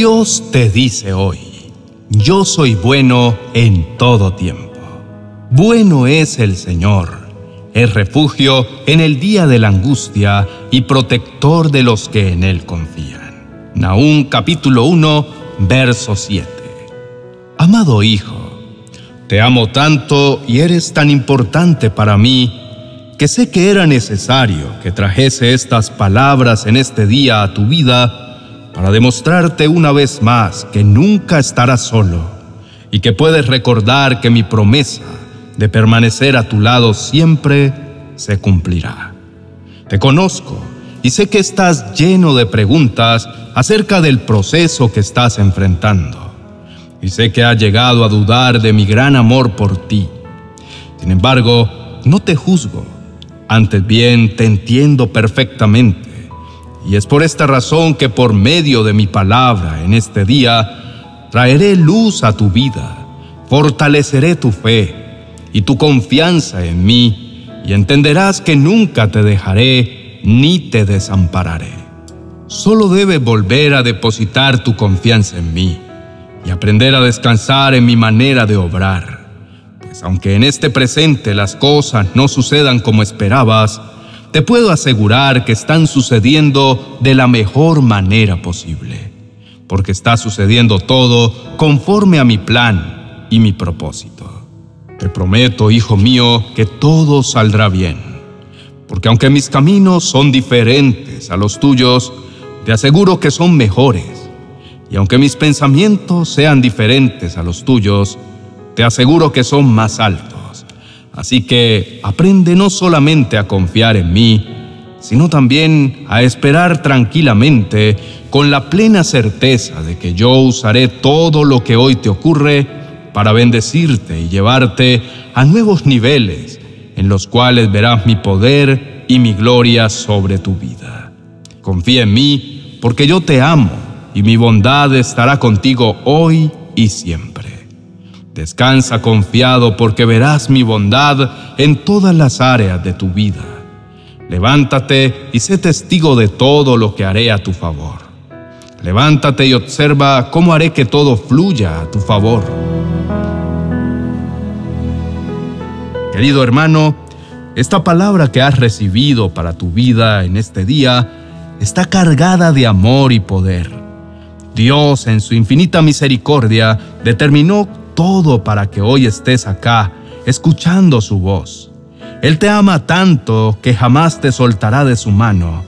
Dios te dice hoy, yo soy bueno en todo tiempo. Bueno es el Señor, es refugio en el día de la angustia y protector de los que en Él confían. Nahum capítulo 1, verso 7. Amado Hijo, te amo tanto y eres tan importante para mí que sé que era necesario que trajese estas palabras en este día a tu vida para demostrarte una vez más que nunca estarás solo y que puedes recordar que mi promesa de permanecer a tu lado siempre se cumplirá. Te conozco y sé que estás lleno de preguntas acerca del proceso que estás enfrentando. Y sé que has llegado a dudar de mi gran amor por ti. Sin embargo, no te juzgo. Antes bien, te entiendo perfectamente y es por esta razón que por medio de mi palabra en este día traeré luz a tu vida, fortaleceré tu fe y tu confianza en mí, y entenderás que nunca te dejaré ni te desampararé. Solo debes volver a depositar tu confianza en mí y aprender a descansar en mi manera de obrar. Pues aunque en este presente las cosas no sucedan como esperabas, te puedo asegurar que están sucediendo de la mejor manera posible, porque está sucediendo todo conforme a mi plan y mi propósito. Te prometo, hijo mío, que todo saldrá bien, porque aunque mis caminos son diferentes a los tuyos, te aseguro que son mejores, y aunque mis pensamientos sean diferentes a los tuyos, te aseguro que son más altos Así que aprende no solamente a confiar en mí, sino también a esperar tranquilamente con la plena certeza de que yo usaré todo lo que hoy te ocurre para bendecirte y llevarte a nuevos niveles en los cuales verás mi poder y mi gloria sobre tu vida. Confía en mí porque yo te amo y mi bondad estará contigo hoy y siempre. Descansa confiado porque verás mi bondad en todas las áreas de tu vida. Levántate y sé testigo de todo lo que haré a tu favor. Levántate y observa cómo haré que todo fluya a tu favor. Querido hermano, esta palabra que has recibido para tu vida en este día está cargada de amor y poder. Dios, en su infinita misericordia, determinó todo para que hoy estés acá, escuchando su voz. Él te ama tanto que jamás te soltará de su mano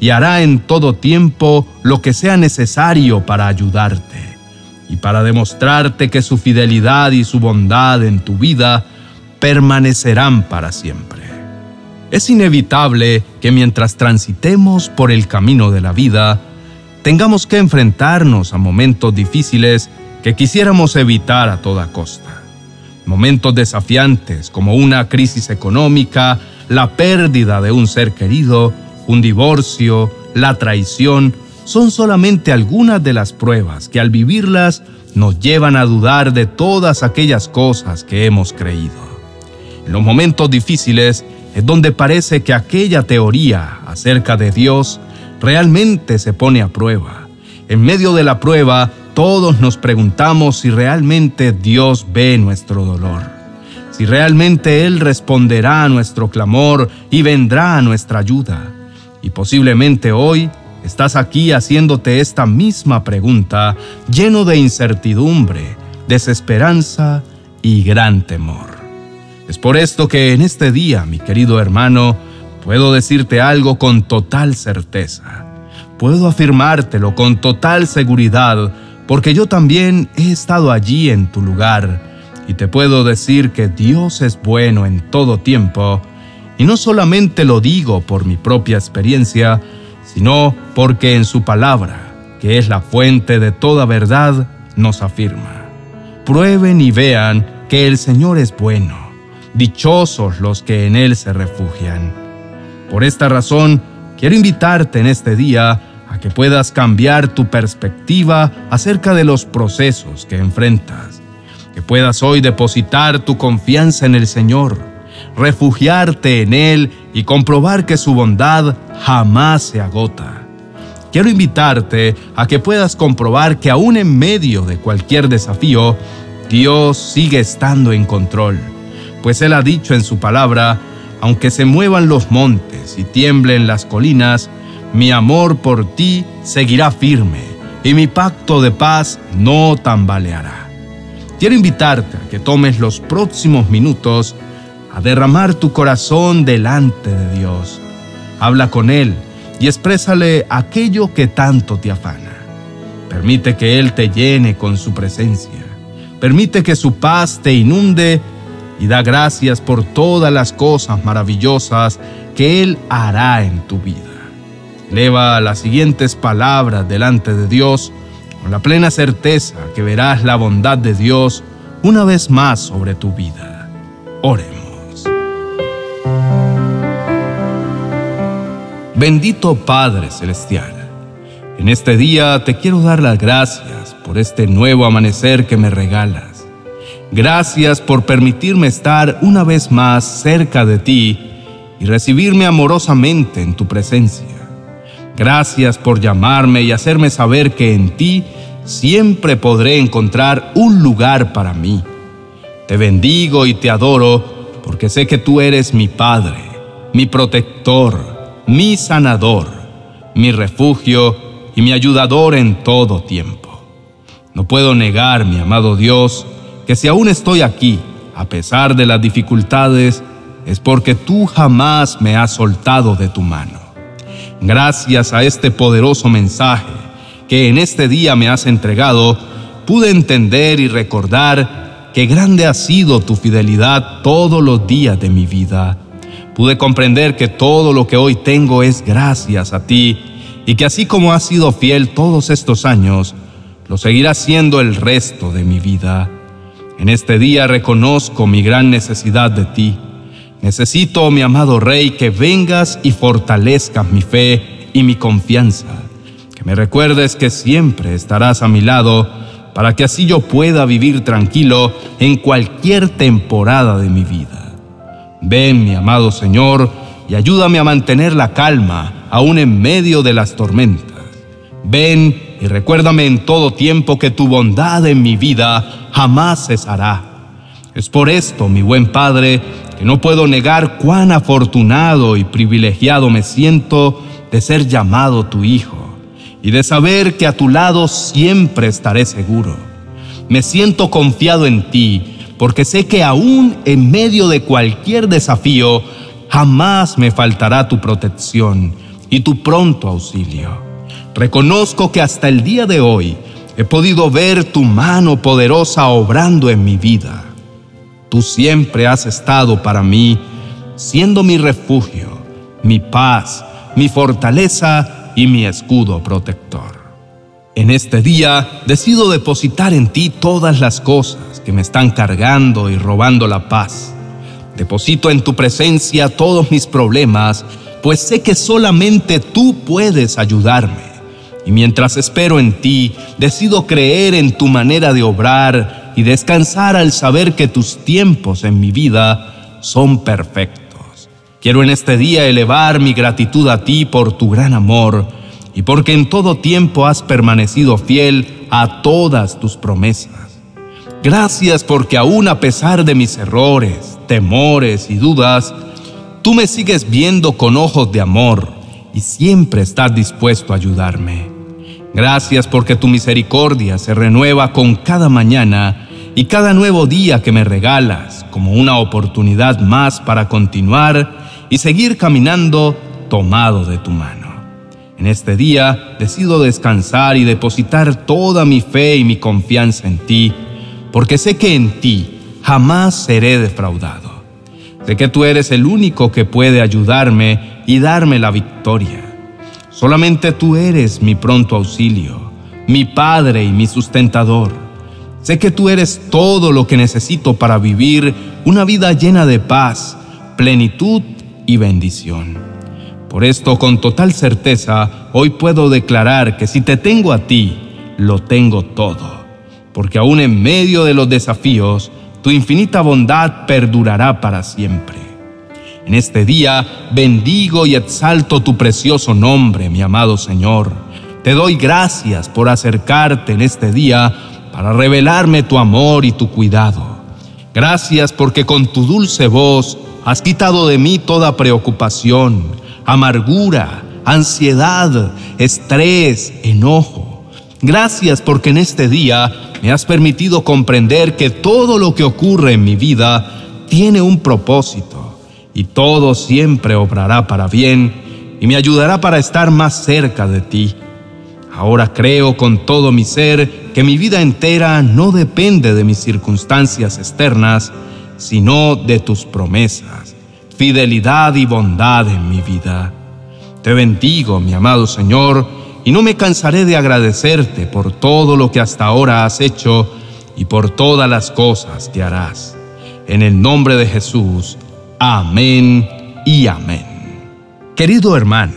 y hará en todo tiempo lo que sea necesario para ayudarte y para demostrarte que su fidelidad y su bondad en tu vida permanecerán para siempre. Es inevitable que mientras transitemos por el camino de la vida, tengamos que enfrentarnos a momentos difíciles que quisiéramos evitar a toda costa. Momentos desafiantes como una crisis económica, la pérdida de un ser querido, un divorcio, la traición, son solamente algunas de las pruebas que al vivirlas nos llevan a dudar de todas aquellas cosas que hemos creído. En los momentos difíciles es donde parece que aquella teoría acerca de Dios realmente se pone a prueba. En medio de la prueba todos nos preguntamos si realmente Dios ve nuestro dolor, si realmente Él responderá a nuestro clamor y vendrá a nuestra ayuda. Y posiblemente hoy estás aquí haciéndote esta misma pregunta, lleno de incertidumbre, desesperanza y gran temor. Es por esto que en este día, mi querido hermano, puedo decirte algo con total certeza. Puedo afirmártelo con total seguridad porque yo también he estado allí en tu lugar y te puedo decir que Dios es bueno en todo tiempo, y no solamente lo digo por mi propia experiencia, sino porque en su palabra, que es la fuente de toda verdad, nos afirma. Prueben y vean que el Señor es bueno, dichosos los que en Él se refugian. Por esta razón, quiero invitarte en este día a que puedas cambiar tu perspectiva acerca de los procesos que enfrentas, que puedas hoy depositar tu confianza en el Señor, refugiarte en Él y comprobar que su bondad jamás se agota. quiero invitarte a que puedas comprobar que aún en medio de cualquier desafío, Dios sigue estando en control, pues Él ha dicho en su palabra, aunque se muevan los montes y tiemblen las colinas, mi amor por ti seguirá firme y mi pacto de paz no tambaleará. Quiero invitarte a que tomes los próximos minutos a derramar tu corazón delante de Dios. Habla con Él y exprésale aquello que tanto te afana. Permite que Él te llene con su presencia. Permite que su paz te inunde y da gracias por todas las cosas maravillosas que Él hará en tu vida. Leva las siguientes palabras delante de Dios con la plena certeza que verás la bondad de Dios una vez más sobre tu vida. Oremos. Bendito Padre Celestial, en este día te quiero dar las gracias por este nuevo amanecer que me regalas Gracias por permitirme estar una vez más cerca de ti y recibirme amorosamente en tu presencia. Gracias por llamarme y hacerme saber que en ti siempre podré encontrar un lugar para mí. Te bendigo y te adoro porque sé que tú eres mi Padre, mi protector, mi sanador, mi refugio y mi ayudador en todo tiempo. No puedo negar, mi amado Dios, que si aún estoy aquí, a pesar de las dificultades, es porque tú jamás me has soltado de tu mano. Gracias a este poderoso mensaje que en este día me has entregado, pude entender y recordar que grande ha sido tu fidelidad todos los días de mi vida. Pude comprender que todo lo que hoy tengo es gracias a ti y que así como has sido fiel todos estos años, lo seguirás siendo el resto de mi vida. En este día reconozco mi gran necesidad de ti. Necesito, mi amado Rey, que vengas y fortalezcas mi fe y mi confianza. Que me recuerdes que siempre estarás a mi lado para que así yo pueda vivir tranquilo en cualquier temporada de mi vida. Ven, mi amado Señor, y ayúdame a mantener la calma aún en medio de las tormentas. Ven y recuérdame en todo tiempo que tu bondad en mi vida jamás cesará. Es por esto, mi buen Padre, que no puedo negar cuán afortunado y privilegiado me siento de ser llamado tu Hijo y de saber que a tu lado siempre estaré seguro. Me siento confiado en ti porque sé que aún en medio de cualquier desafío, jamás me faltará tu protección y tu pronto auxilio. Reconozco que hasta el día de hoy he podido ver tu mano poderosa obrando en mi vida. Tú siempre has estado para mí, siendo mi refugio, mi paz, mi fortaleza y mi escudo protector. En este día decido depositar en ti todas las cosas que me están cargando y robando la paz. Deposito en tu presencia todos mis problemas, pues sé que solamente tú puedes ayudarme. Y mientras espero en ti, decido creer en tu manera de obrar y descansar al saber que tus tiempos en mi vida son perfectos. Quiero en este día elevar mi gratitud a ti por tu gran amor y porque en todo tiempo has permanecido fiel a todas tus promesas. Gracias porque aún a pesar de mis errores, temores y dudas, tú me sigues viendo con ojos de amor y siempre estás dispuesto a ayudarme. Gracias porque tu misericordia se renueva con cada mañana y cada nuevo día que me regalas como una oportunidad más para continuar y seguir caminando tomado de tu mano. En este día decido descansar y depositar toda mi fe y mi confianza en ti, porque sé que en ti jamás seré defraudado. Sé que tú eres el único que puede ayudarme y darme la victoria. Solamente tú eres mi pronto auxilio, mi Padre y mi sustentador. Sé que tú eres todo lo que necesito para vivir una vida llena de paz, plenitud y bendición. Por esto, con total certeza, hoy puedo declarar que si te tengo a ti, lo tengo todo, porque aún en medio de los desafíos, tu infinita bondad perdurará para siempre. En este día bendigo y exalto tu precioso nombre, mi amado Señor. Te doy gracias por acercarte en este día para revelarme tu amor y tu cuidado. Gracias porque con tu dulce voz has quitado de mí toda preocupación, amargura, ansiedad, estrés, enojo. Gracias porque en este día me has permitido comprender que todo lo que ocurre en mi vida tiene un propósito y todo siempre obrará para bien y me ayudará para estar más cerca de ti. Ahora creo con todo mi ser que mi vida entera no depende de mis circunstancias externas, sino de tus promesas, fidelidad y bondad en mi vida. Te bendigo, mi amado Señor, y no me cansaré de agradecerte por todo lo que hasta ahora has hecho y por todas las cosas que harás. En el nombre de Jesús, amén y amén. Querido hermano,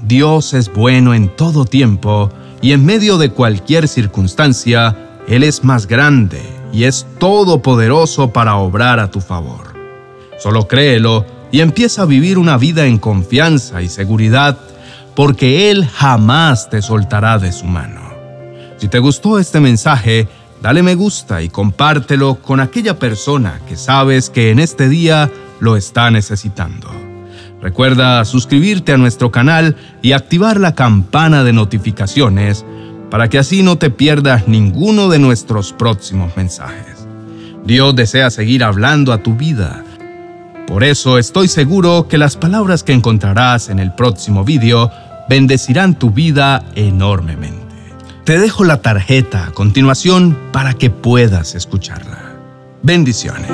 Dios es bueno en todo tiempo y en medio de cualquier circunstancia, Él es más grande y es todopoderoso para obrar a tu favor. Solo créelo y empieza a vivir una vida en confianza y seguridad, porque Él jamás te soltará de su mano. Si te gustó este mensaje, dale me gusta y compártelo con aquella persona que sabes que en este día lo está necesitando. Recuerda suscribirte a nuestro canal y activar la campana de notificaciones para que así no te pierdas ninguno de nuestros próximos mensajes. Dios desea seguir hablando a tu vida por eso estoy seguro que las palabras que encontrarás en el próximo vídeo bendecirán tu vida enormemente. Te dejo la tarjeta a continuación para que puedas escucharla. Bendiciones.